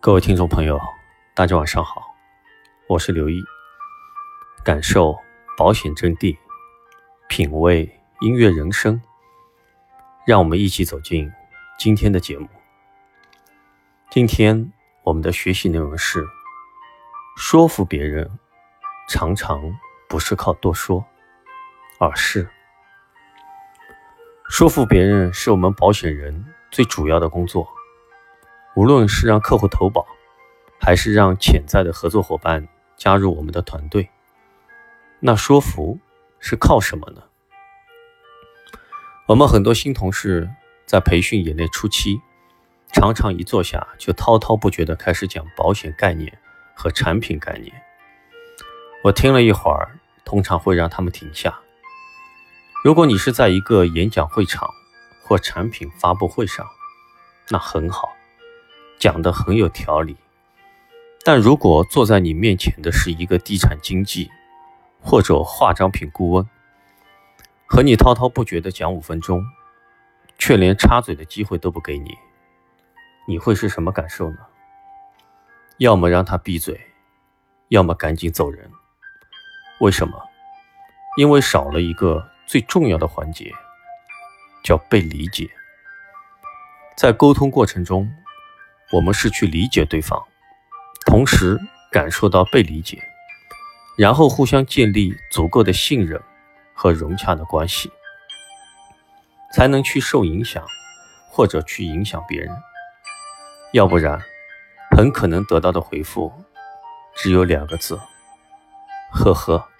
各位听众朋友，大家晚上好，我是刘毅，感受保险真谛，品味音乐人生，让我们一起走进今天的节目。今天我们的学习内容是：说服别人，常常不是靠多说，而是说服别人是我们保险人最主要的工作。无论是让客户投保，还是让潜在的合作伙伴加入我们的团队，那说服是靠什么呢？我们很多新同事在培训演练初期，常常一坐下就滔滔不绝地开始讲保险概念和产品概念。我听了一会儿，通常会让他们停下。如果你是在一个演讲会场或产品发布会上，那很好。讲得很有条理，但如果坐在你面前的是一个地产经纪或者化妆品顾问，和你滔滔不绝地讲五分钟，却连插嘴的机会都不给你，你会是什么感受呢？要么让他闭嘴，要么赶紧走人。为什么？因为少了一个最重要的环节，叫被理解。在沟通过程中。我们是去理解对方，同时感受到被理解，然后互相建立足够的信任和融洽的关系，才能去受影响或者去影响别人。要不然，很可能得到的回复只有两个字：呵呵。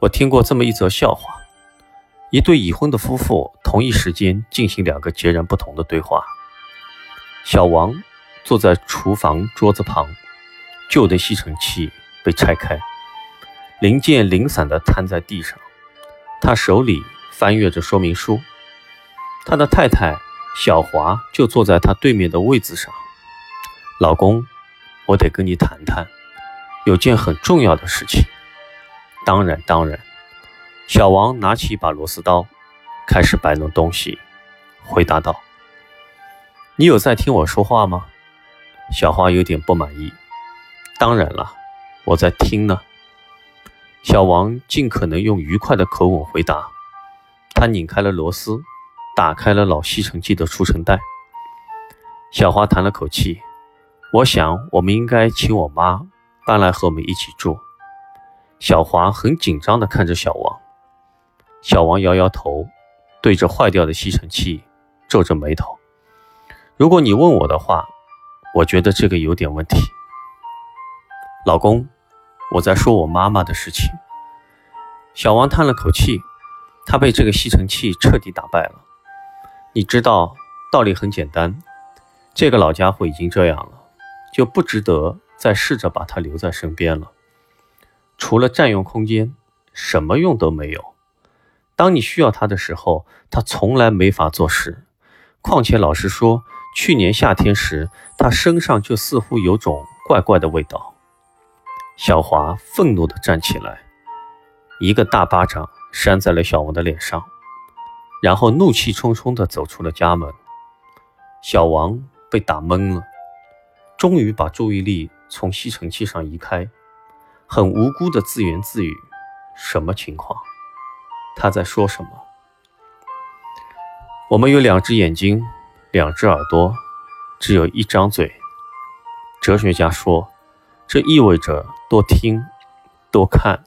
我听过这么一则笑话：一对已婚的夫妇同一时间进行两个截然不同的对话。小王坐在厨房桌子旁，旧的吸尘器被拆开，零件零散地摊在地上。他手里翻阅着说明书。他的太太小华就坐在他对面的位子上。老公，我得跟你谈谈，有件很重要的事情。当然，当然。小王拿起一把螺丝刀，开始摆弄东西，回答道。你有在听我说话吗？小花有点不满意。当然了，我在听呢。小王尽可能用愉快的口吻回答。他拧开了螺丝，打开了老吸尘器的除尘袋。小花叹了口气：“我想，我们应该请我妈搬来和我们一起住。”小华很紧张地看着小王。小王摇摇头，对着坏掉的吸尘器皱着眉头。如果你问我的话，我觉得这个有点问题。老公，我在说我妈妈的事情。小王叹了口气，他被这个吸尘器彻底打败了。你知道，道理很简单，这个老家伙已经这样了，就不值得再试着把他留在身边了。除了占用空间，什么用都没有。当你需要它的时候，它从来没法做事。况且，老实说。去年夏天时，它身上就似乎有种怪怪的味道。小华愤怒地站起来，一个大巴掌扇在了小王的脸上，然后怒气冲冲地走出了家门。小王被打懵了，终于把注意力从吸尘器上移开，很无辜地自言自语：“什么情况？他在说什么？我们有两只眼睛。”两只耳朵，只有一张嘴。哲学家说，这意味着多听、多看、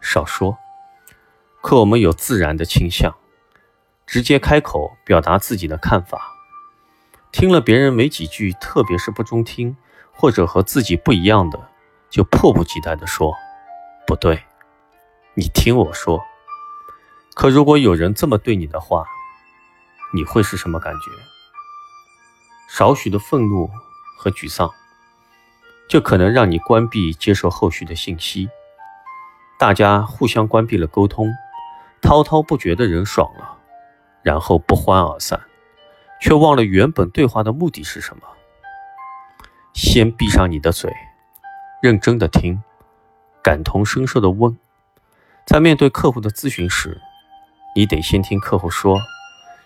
少说。可我们有自然的倾向，直接开口表达自己的看法。听了别人没几句，特别是不中听或者和自己不一样的，就迫不及待地说：“不对，你听我说。”可如果有人这么对你的话，你会是什么感觉？少许的愤怒和沮丧，就可能让你关闭接受后续的信息。大家互相关闭了沟通，滔滔不绝的人爽了，然后不欢而散，却忘了原本对话的目的是什么。先闭上你的嘴，认真的听，感同身受的问。在面对客户的咨询时，你得先听客户说，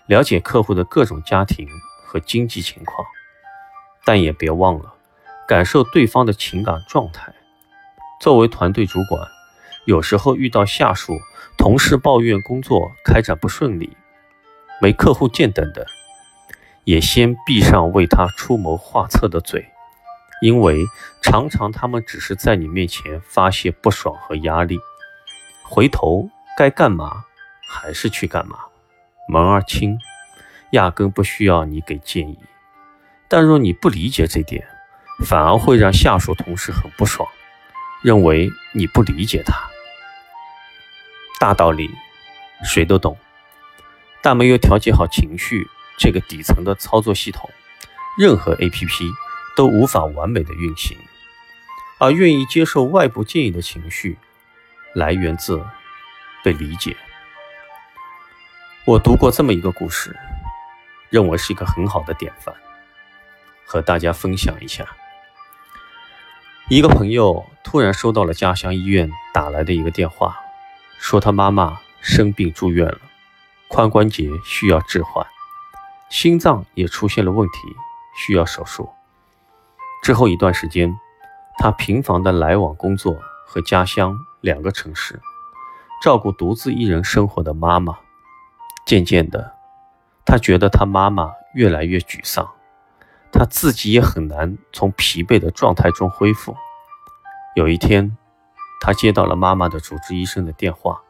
了解客户的各种家庭和经济情况，但也别忘了感受对方的情感状态。作为团队主管，有时候遇到下属、同事抱怨工作开展不顺利、没客户见等等，也先闭上为他出谋划策的嘴，因为常常他们只是在你面前发泄不爽和压力，回头该干嘛还是去干嘛。门儿清，压根不需要你给建议。但若你不理解这点，反而会让下属同事很不爽，认为你不理解他。大道理谁都懂，但没有调节好情绪这个底层的操作系统，任何 APP 都无法完美的运行。而愿意接受外部建议的情绪，来源自被理解。我读过这么一个故事，认为是一个很好的典范，和大家分享一下。一个朋友突然收到了家乡医院打来的一个电话，说他妈妈生病住院了，髋关节需要置换，心脏也出现了问题，需要手术。之后一段时间，他频繁的来往工作和家乡两个城市，照顾独自一人生活的妈妈。渐渐的，他觉得他妈妈越来越沮丧，他自己也很难从疲惫的状态中恢复。有一天，他接到了妈妈的主治医生的电话，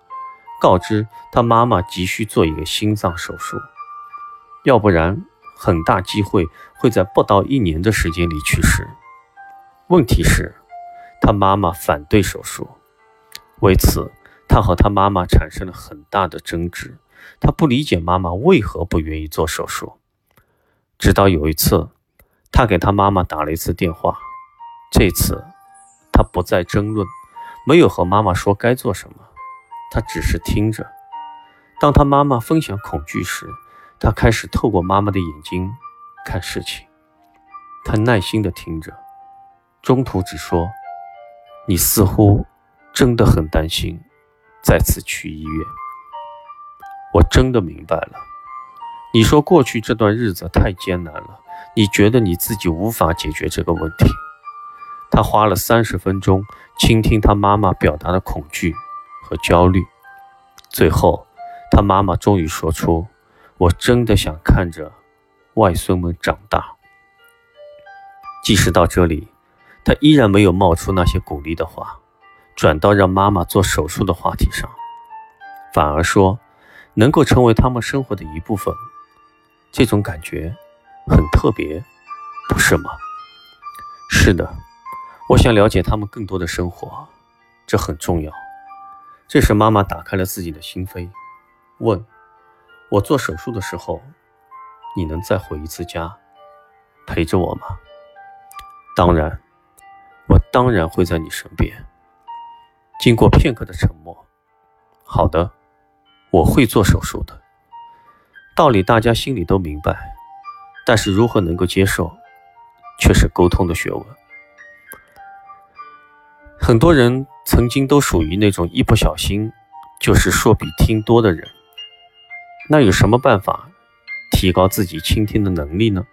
告知他妈妈急需做一个心脏手术，要不然很大机会会在不到一年的时间里去世。问题是，他妈妈反对手术，为此他和他妈妈产生了很大的争执。他不理解妈妈为何不愿意做手术，直到有一次，他给他妈妈打了一次电话。这次，他不再争论，没有和妈妈说该做什么，他只是听着。当他妈妈分享恐惧时，他开始透过妈妈的眼睛看事情。他耐心地听着，中途只说：“你似乎真的很担心再次去医院。”我真的明白了，你说过去这段日子太艰难了，你觉得你自己无法解决这个问题。他花了三十分钟倾听他妈妈表达的恐惧和焦虑，最后，他妈妈终于说出：“我真的想看着外孙们长大。”即使到这里，他依然没有冒出那些鼓励的话，转到让妈妈做手术的话题上，反而说。能够成为他们生活的一部分，这种感觉很特别，不是吗？是的，我想了解他们更多的生活，这很重要。这时，妈妈打开了自己的心扉，问：“我做手术的时候，你能再回一次家，陪着我吗？”“当然，我当然会在你身边。”经过片刻的沉默，“好的。”我会做手术的，道理大家心里都明白，但是如何能够接受，却是沟通的学问。很多人曾经都属于那种一不小心就是说比听多的人，那有什么办法提高自己倾听的能力呢？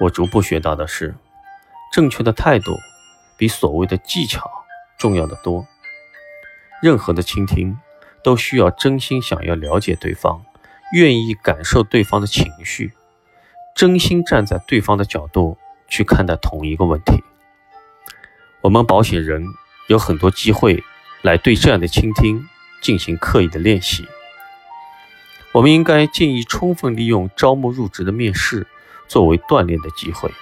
我逐步学到的是，正确的态度比所谓的技巧重要的多。任何的倾听。都需要真心想要了解对方，愿意感受对方的情绪，真心站在对方的角度去看待同一个问题。我们保险人有很多机会来对这样的倾听进行刻意的练习。我们应该建议充分利用招募入职的面试作为锻炼的机会，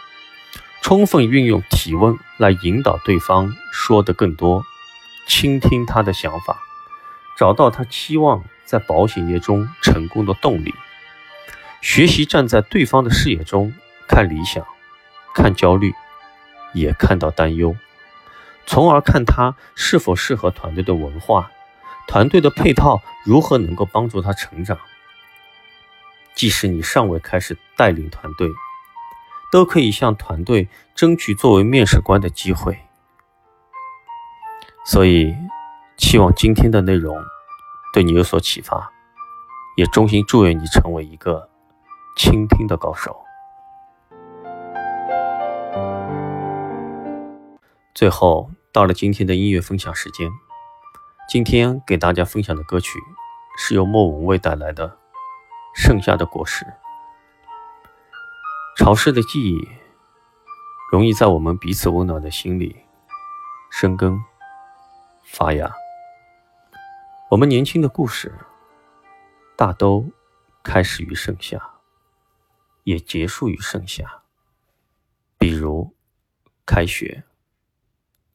充分运用提问来引导对方说的更多，倾听他的想法。找到他期望在保险业中成功的动力，学习站在对方的视野中看理想、看焦虑，也看到担忧，从而看他是否适合团队的文化，团队的配套如何能够帮助他成长。即使你尚未开始带领团队，都可以向团队争取作为面试官的机会。所以。期望今天的内容对你有所启发，也衷心祝愿你成为一个倾听的高手。最后到了今天的音乐分享时间，今天给大家分享的歌曲是由莫文蔚带来的《盛夏的果实》。潮湿的记忆容易在我们彼此温暖的心里生根发芽。我们年轻的故事大都开始于盛夏，也结束于盛夏。比如开学，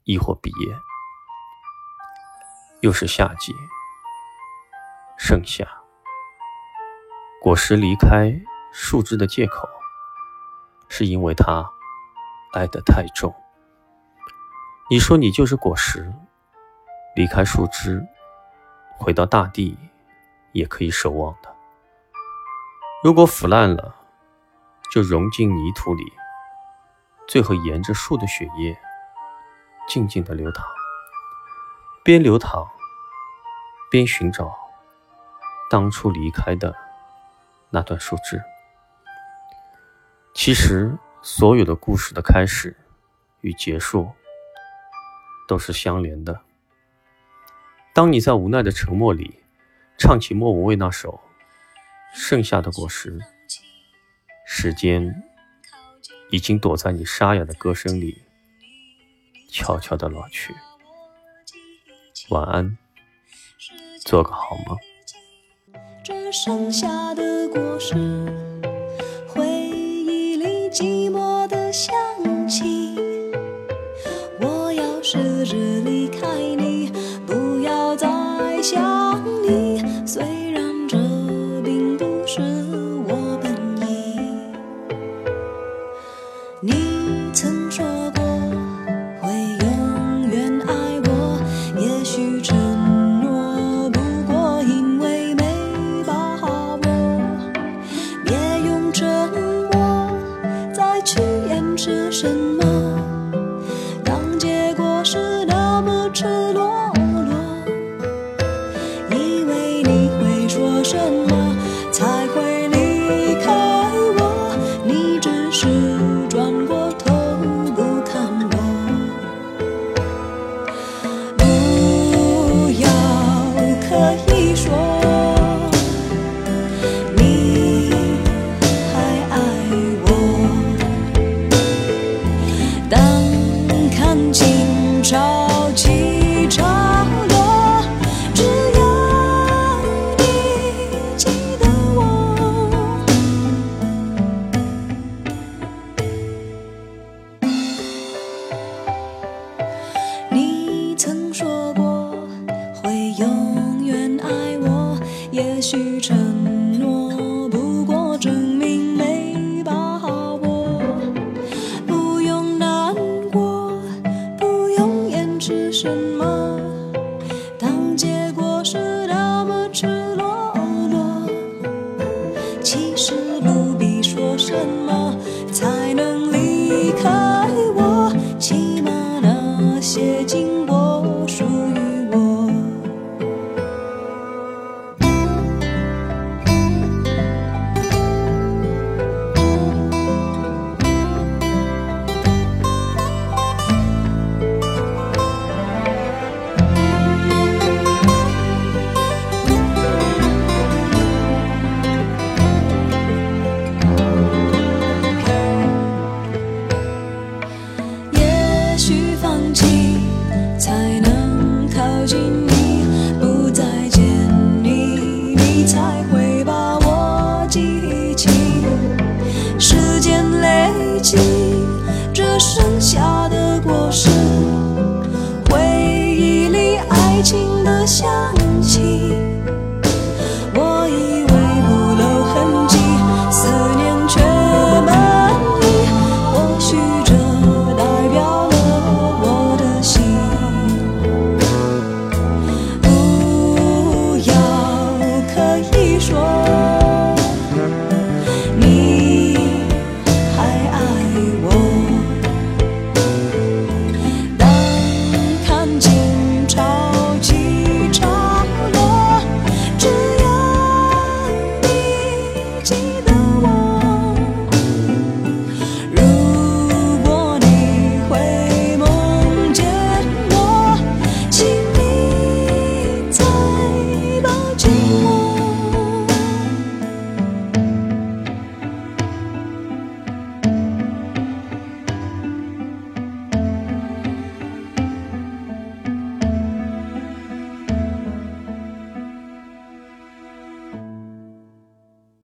亦或毕业，又是夏季，盛夏，果实离开树枝的借口。是因为它爱得太重。你说你就是果实，离开树枝，回到大地，也可以守望的。如果腐烂了，就融进泥土里，最后沿着树的血液静静的流淌，边流淌边寻找当初离开的那段树枝。其实，所有的故事的开始与结束都是相连的。当你在无奈的沉默里唱起莫文蔚那首《盛夏的果实》，时间已经躲在你沙哑的歌声里悄悄的老去。晚安，做个好梦。这盛夏的果实。回忆里寂寞的香气，我要试着离开你，不要再想